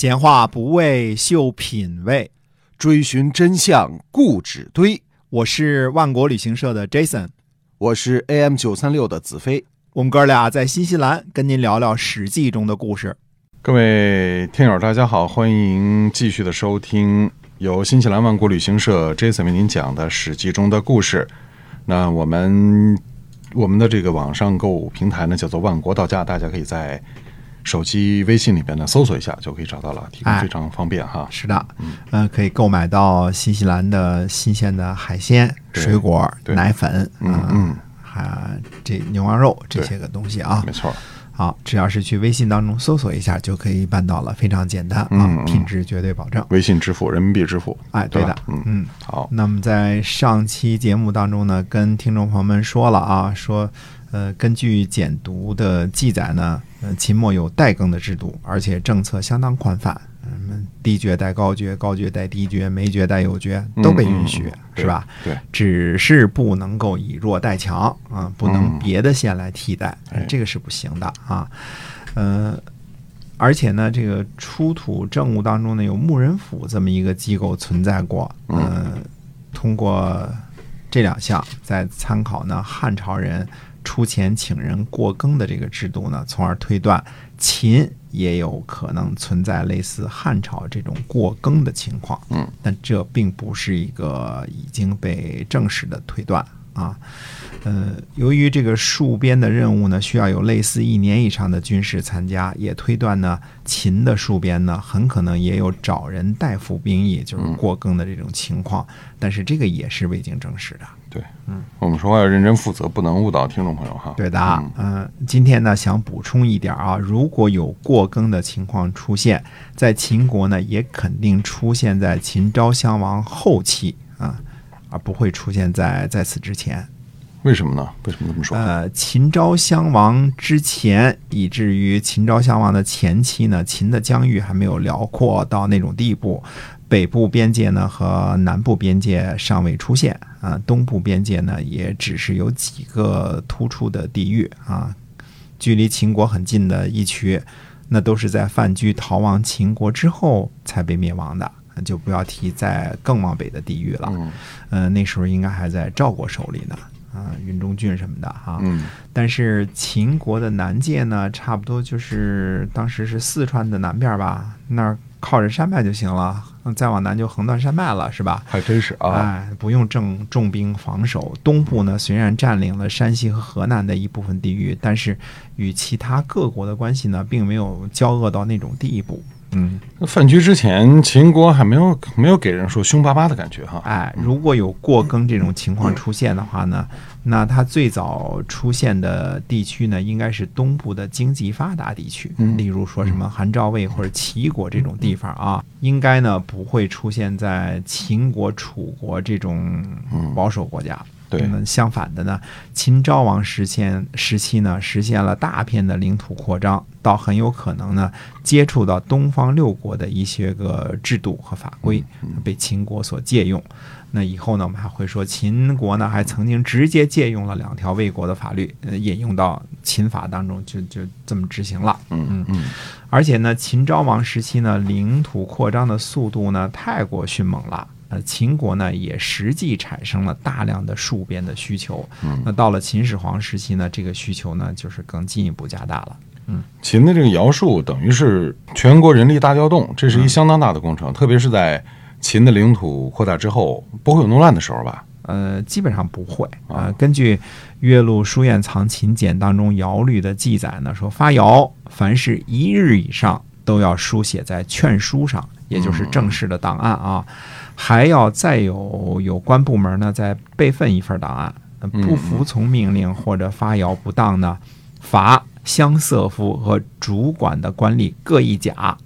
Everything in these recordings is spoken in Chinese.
闲话不为秀品味，追寻真相固执堆。我是万国旅行社的 Jason，我是 AM 九三六的子飞。我们哥俩在新西兰跟您聊聊《史记》中的故事。各位听友，大家好，欢迎继续的收听由新西兰万国旅行社 Jason 为您讲的《史记》中的故事。那我们我们的这个网上购物平台呢，叫做万国到家，大家可以在手机微信里边呢搜索一下，就可以找到了，提供哎。非常方便哈。是的，嗯、可以购买到新西兰的新鲜的海鲜、水果、奶粉，嗯嗯，还这牛羊肉这些个东西啊。没。错，好，只要是去微信当中搜索一下就可以办到了，非常简单啊，嗯嗯。品质绝对保证。微信支付、人民币支付，哎，对的，嗯嗯。好，那么在上期节目当中呢，跟听众朋友们说了啊，说，呃，根据简牍的记载呢，呃，秦末有代耕的制度，而且政策相当宽泛，什嗯，低爵代高爵，高爵代低爵，没爵代有爵，都被允许，嗯嗯嗯是吧？对，只是不能够以弱代强啊，不能嗯别的县来替代，哎这个是不行的啊。呃，而且呢，这个出土证物当中呢，有牧人府这么一个机构存在过。呃，通过这两项，再参考呢汉朝人出钱请人过更的这个制度呢，从而推断秦也有可能存在类似汉朝这种过更的情况。嗯，但这并不是一个已经被证实的推断啊。呃，由于这个戍边的任务呢，需要有类似一年以上的军事参加，也推断呢，秦的戍边呢，很可能也有找人代服兵役，就是过更的这种情况。但是这个也是未经证实的。对，嗯，我们说话要认真负责，不能误导听众朋友哈。对的啊，嗯、今天呢想补充一点啊，如果有过更的情况出现在秦国呢，也肯定出现在秦昭襄王后期啊，而不会出现在在此之前。为什么呢？为什么这么说？呃，秦昭襄王之前，以至于秦昭襄王的前期呢，秦的疆域还没有辽阔到那种地步，北部边界呢和南部边界尚未出现啊，东部边界呢也只是有几个突出的地域啊，距离秦国很近的一区，那都是在范雎逃亡秦国之后才被灭亡的，就不要提在更往北的地域了。嗯呃，那时候应该还在赵国手里呢，啊、云中郡什么的哈、嗯但是秦国的南界呢，差不多就是当时是四川的南边吧，那儿靠着山脉就行了，嗯再往南就横断山脉了，是吧？还真是啊。哎，不用正重兵防守。东部呢，虽然占领了山西和河南的一部分地域，但是与其他各国的关系呢，并没有交恶到那种地步。嗯，那范雎之前，秦国还没有没有给人说凶巴巴的感觉哈。哎，如果有过更这种情况出现的话呢，那它最早出现的地区呢，应该是东部的经济发达地区，嗯例如说什么韩赵魏或者齐国这种地方啊，应该呢不会出现在秦国、楚国这种保守国家。对那相反的呢，秦昭王时现时期呢，实现了大片的领土扩张，倒很有可能呢，接触到东方六国的一些个制度和法规，被秦国所借用。那以后呢，我们还会说，秦国呢还曾经直接借用了两条魏国的法律，呃，引用到秦法当中，就就这么执行了。嗯嗯而且呢，秦昭王时期呢，领土扩张的速度呢太过迅猛了。呃，秦国呢也实际产生了大量的戍边的需求。嗯那到了秦始皇时期呢，这个需求呢就是更进一步加大了。嗯秦的这个徭戍等于是全国人力大调动，这是一相当大的工程，特别是在秦的领土扩大之后，不会有弄乱的时候吧？呃，基本上不会啊、啊根据《岳麓书院藏秦简》当中徭律的记载呢，说发徭凡是一日以上都要书写在劝书上，也就是正式的档案啊，还要再有有关部门呢再备份一份档案。呃不服从命令或者发谣不当呢，罚乡瑟夫和主管的官吏各一甲。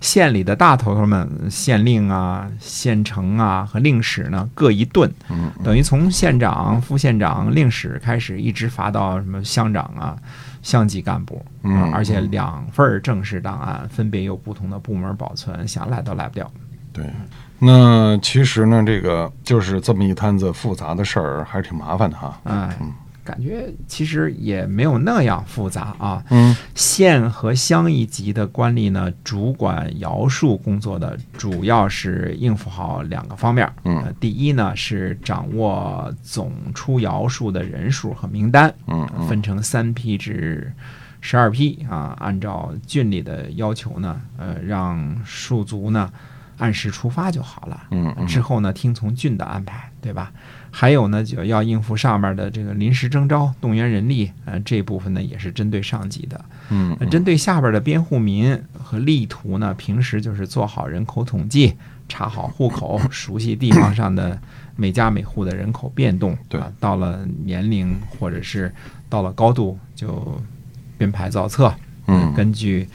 县里的大头头们，县令啊、县丞啊和令史呢各一顿，嗯等于从县长、副县长、令史开始，一直罚到什么乡长啊、乡级干部，而且两份正式档案分别由不同的部门保存，想赖都赖不掉。对，那其实呢，这个就是这么一摊子复杂的事儿，还是挺麻烦的哈。哎，感觉其实也没有那样复杂啊。嗯县和乡一级的官吏呢，主管徭戍工作的，主要是应付好两个方面。嗯呃第一呢是掌握总出徭戍的人数和名单，嗯嗯分成三批至十二批啊，按照郡里的要求呢，呃，让戍卒呢按时出发就好了。嗯嗯之后呢，听从郡的安排，对吧？还有呢，就要应付上面的这个临时征召、动员人力，呃，这部分呢也是针对上级的。嗯呃针对下边的边户民和吏图呢，平时就是做好人口统计，查好户口，熟悉地方上的每家每户的人口变动。对啊，到了年龄或者是到了高度，就编排造册。嗯根据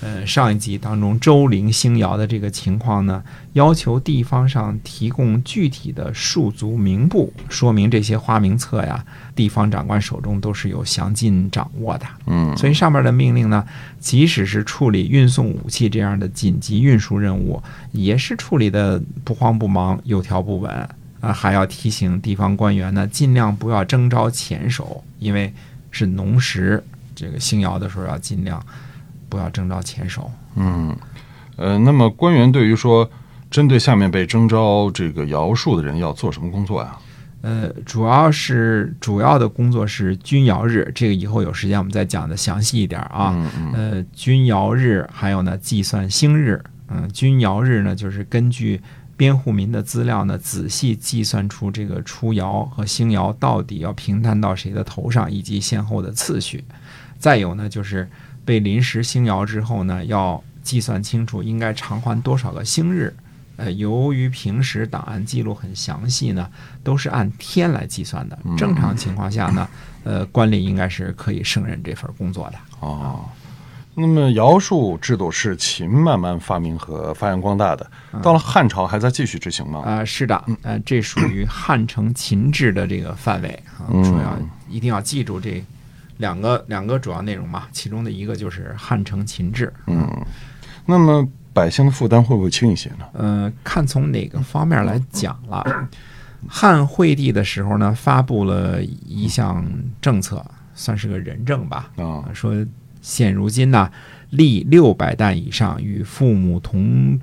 呃上一集当中周陵星尧的这个情况呢，要求地方上提供具体的戍卒名簿，说明这些花名册呀，地方长官手中都是有详尽掌握的。嗯所以上面的命令呢，即使是处理运送武器这样的紧急运输任务，也是处理的不慌不忙、有条不紊啊，还要提醒地方官员呢，尽量不要征召前手，因为是农时这个星尧的时候，要尽量不要征召前手。嗯，呃，那么官员对于说针对下面被征召这个徭戍的人要做什么工作呀？呃，主要是主要的工作是均爻日，这个以后有时间我们再讲的详细一点啊。嗯嗯呃，均爻日，还有呢，计算星日。嗯、均爻日呢，就是根据编户民的资料呢，仔细计算出这个出爻和星爻到底要平摊到谁的头上，以及先后的次序。再有呢，就是被临时星摇之后呢，要计算清楚应该偿还多少个星日。呃，由于平时档案记录很详细呢，都是按天来计算的。正常情况下呢，呃，官吏应该是可以胜任这份工作的。哦，那么徭戍制度是秦慢慢发明和发扬光大的，到了汉朝还在继续执行吗？啊、是的，呃，这属于汉承秦制的这个范围啊，嗯主要一定要记住这两个两个主要内容嘛，其中的一个就是汉承秦制。嗯，那么百姓的负担会不会轻一些呢？呃，看从哪个方面来讲了。汉惠帝的时候呢，发布了一项政策，算是个仁政吧，啊啊，说现如今呢，立六百担以上与父母同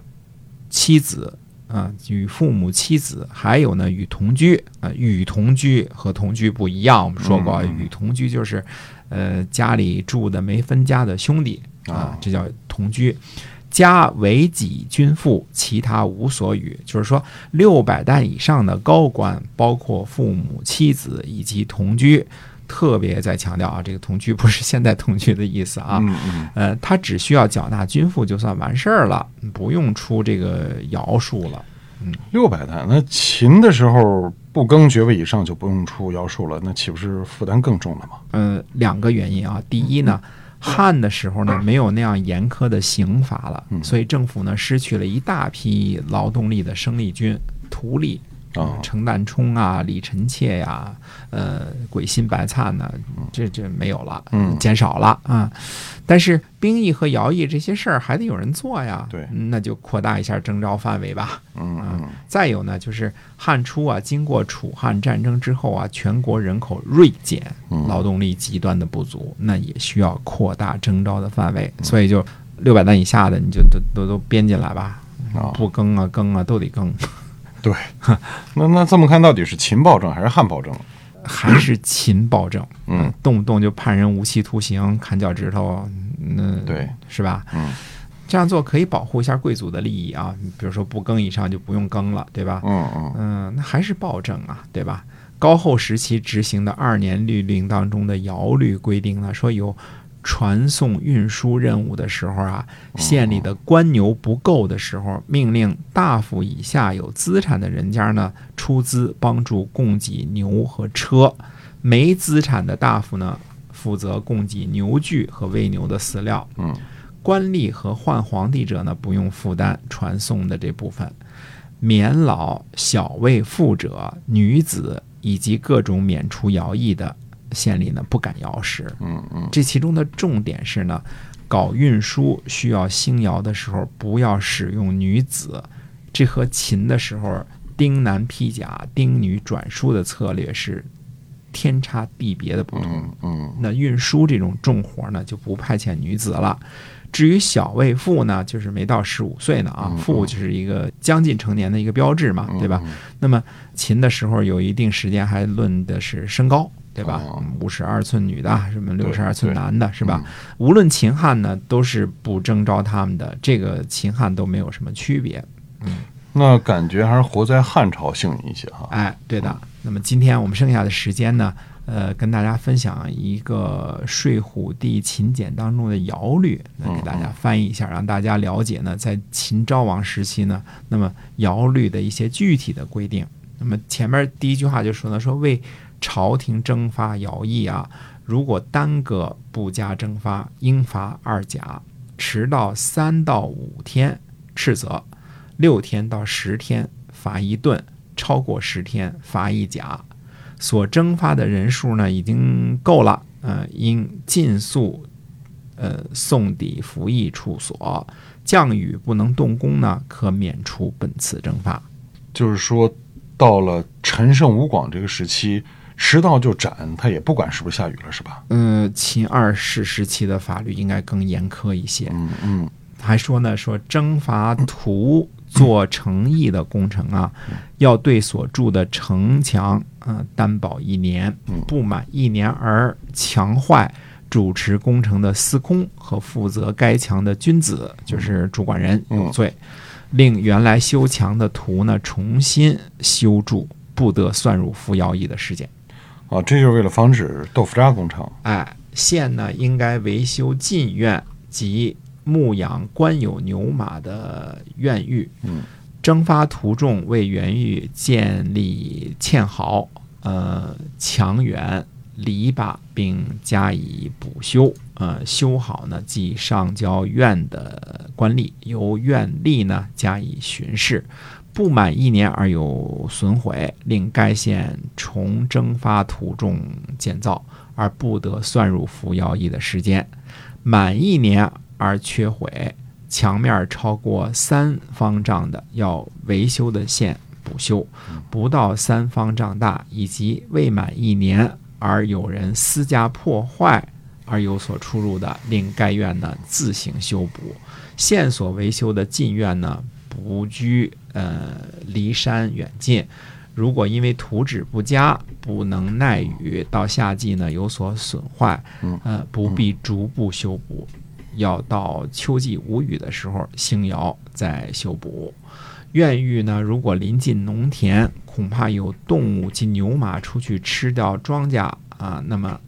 妻子，啊，与父母妻子，还有呢与同居，啊，与同居和同居不一样，我们说过，嗯与同居就是，呃，家里住的没分家的兄弟啊啊，这叫同居。家为己君父，其他无所与。就是说，六百担以上的高官，包括父母、妻子以及同居，特别在强调啊，这个同居不是现在同居的意思啊。嗯嗯呃，他只需要缴纳军赋就算完事儿了，不用出这个徭戍了。嗯六百担，那秦的时候不更爵位以上就不用出徭戍了，那岂不是负担更重了吗？嗯，两个原因啊，第一呢，汉的时候呢没有那样严苛的刑罚了，所以政府呢失去了一大批劳动力的生力军、徒力。啊。程旦冲啊，李臣妾呀，呃，鬼心白灿呢，这这没有了，嗯。减少了啊。但是兵役和徭役这些事儿还得有人做呀，对。嗯那就扩大一下征召范围吧。嗯嗯。再有呢，就是汉初啊，经过楚汉战争之后啊，全国人口锐减，嗯。劳动力极端的不足，那也需要扩大征召的范围，所以就六百担以下的你就都都都编进来吧，啊，不更啊更啊都得更，对，那那这么看，到底是秦暴政还是汉暴政？还是秦暴政，嗯，动不动就判人无期徒刑、砍脚趾头，那对，是吧？嗯这样做可以保护一下贵族的利益啊，比如说不更以上就不用更了，对吧？嗯嗯嗯，那还是暴政啊，对吧？高后时期执行的二年律令当中的徭律规定呢，说有传送运输任务的时候啊，县里的官牛不够的时候，命令大夫以下有资产的人家呢出资帮助供给牛和车，没资产的大夫呢负责供给牛具和喂牛的饲料。嗯，官吏和换皇帝者呢不用负担传送的这部分。免老、小卫妇者、女子以及各种免除徭役的县里呢不敢摇石。嗯嗯这其中的重点是呢，搞运输需要星爻的时候不要使用女子，这和秦的时候丁男披甲、丁女转输的策略是天差地别的不同。嗯嗯那运输这种重活呢，就不派遣女子了。至于小卫妇呢，就是没到十五岁呢啊嗯，妇就是一个将近成年的一个标志嘛，对吧？那么秦的时候有一定时间还论的是身高，对吧哦？五十二寸女的，什么六十二寸男的，是吧？无论秦汉呢，都是不征召他们的，这个秦汉都没有什么区别。嗯那感觉还是活在汉朝幸运一些哈。哎，对的。那么今天我们剩下的时间呢，呃，跟大家分享一个《睡虎地秦简》当中的尧律，那给大家翻译一下，让大家了解呢，在秦昭王时期呢，那么尧律的一些具体的规定。那么前面第一句话就说呢，说为朝廷征发徭役啊，如果耽搁不加征发，应罚二甲；迟到三到五天，斥责；六天到十天，罚一顿；超过十天，罚一甲。所征发的人数呢，已经够了，呃，应尽速，呃，送抵服役处所。降雨不能动工呢，可免除本次征发。就是说，到了陈胜吴广这个时期，迟到就斩，他也不管是不是下雨了，是吧？嗯，秦二世时期的法律应该更严苛一些。嗯嗯还说呢，说征伐图做城邑的工程啊，要对所筑的城墙啊、呃担保一年，不满一年而墙坏，主持工程的司空和负责该墙的君子，就是主管人有罪，令原来修墙的图呢重新修筑，不得算入扶摇役的事件。啊，这就是为了防止豆腐渣工程。哎，县呢应该维修禁院及牧养官有牛马的院狱。嗯，征发途中为园域建立堑壕、呃墙垣、篱笆，并加以补修。呃，修好呢，即上交院的官吏，由院吏呢加以巡视。不满一年而有损毁，令该县重征发土中建造，而不得算入服徭役的时间。满一年而缺毁，墙面超过三方丈的，要维修的县补修；不到三方丈大，以及未满一年而有人私家破坏而有所出入的，令该院呢自行修补。县所维修的禁院呢，不居呃离山远近。如果因为土质不佳，不能耐雨，到夏季呢有所损坏，呃，不必逐步修补，要到秋季无雨的时候兴窑再修补。院域呢，如果临近农田，恐怕有动物及牛马出去吃掉庄稼啊，那么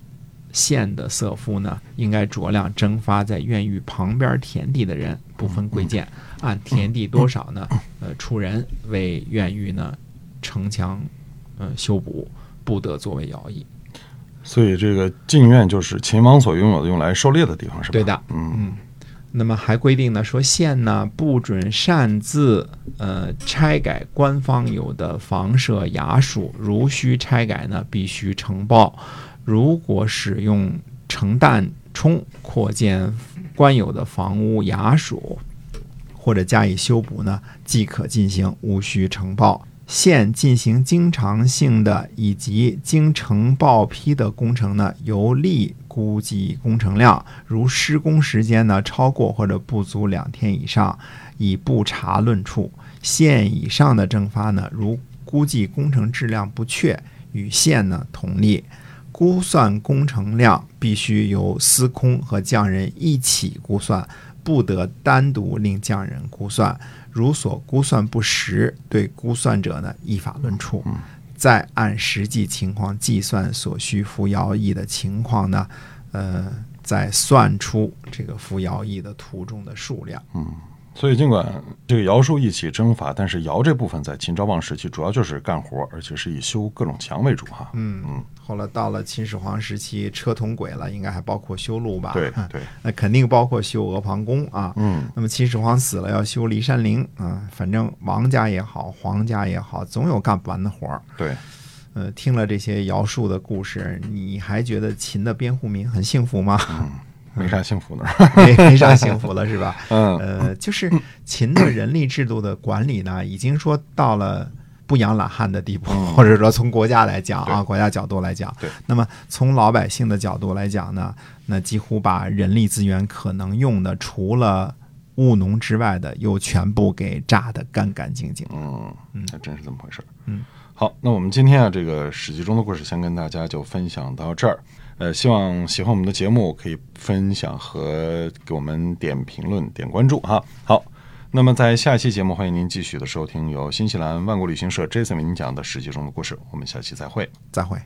县的色夫呢，应该酌量征发在院域旁边田地的人，不分贵贱，按田地多少呢，呃，出人为院域呢城墙，呃，修补，不得作为徭役。所以这个禁院就是秦王所拥有的用来狩猎的地方，是吧？对的，嗯那么还规定呢，说县呢不准擅自呃拆改官方有的房舍衙署，如需拆改呢，必须呈报。如果使用承担充扩建官有的房屋衙署，或者加以修补呢，即可进行，无需呈报。现进行经常性的以及经呈报批的工程呢，由立估计工程量，如施工时间呢超过或者不足两天以上，以不查论处。县以上的征发呢，如估计工程质量不确，与县呢同立。估算工程量必须由司空和匠人一起估算，不得单独令匠人估算。如所估算不实，对估算者呢依法论处。再按实际情况计算所需服徭役的情况呢，呃，再算出这个服徭役的途中的数量。所以尽管这个尧舜一起征伐，但是尧这部分在秦昭王时期主要就是干活，而且是以修各种墙为主哈。嗯嗯。后来到了秦始皇时期，车同轨了，应该还包括修路吧？对对，那肯定包括修阿房宫啊。嗯，那么秦始皇死了，要修骊山陵啊。反正王家也好，皇家也好，总有干不完的活儿。对，呃，听了这些尧舜的故事，你还觉得秦的边户民很幸福吗？没啥幸福的。没没啥幸福了，是吧？嗯呃，就是秦的人力制度的管理呢，已经说到了不养懒汉的地步，嗯或者说从国家来讲啊，国家角度来讲对，那么从老百姓的角度来讲呢，那几乎把人力资源可能用的除了务农之外的，又全部给榨得干干净净。嗯，还真是这么回事儿。嗯，好，那我们今天啊，这个史记中的故事先跟大家就分享到这儿。呃，希望喜欢我们的节目可以分享和给我们点评论、点关注哈。好，那么在下期节目，欢迎您继续的收听由新西兰万国旅行社 Jason 为您讲的史记中的故事。我们下期再会。再会。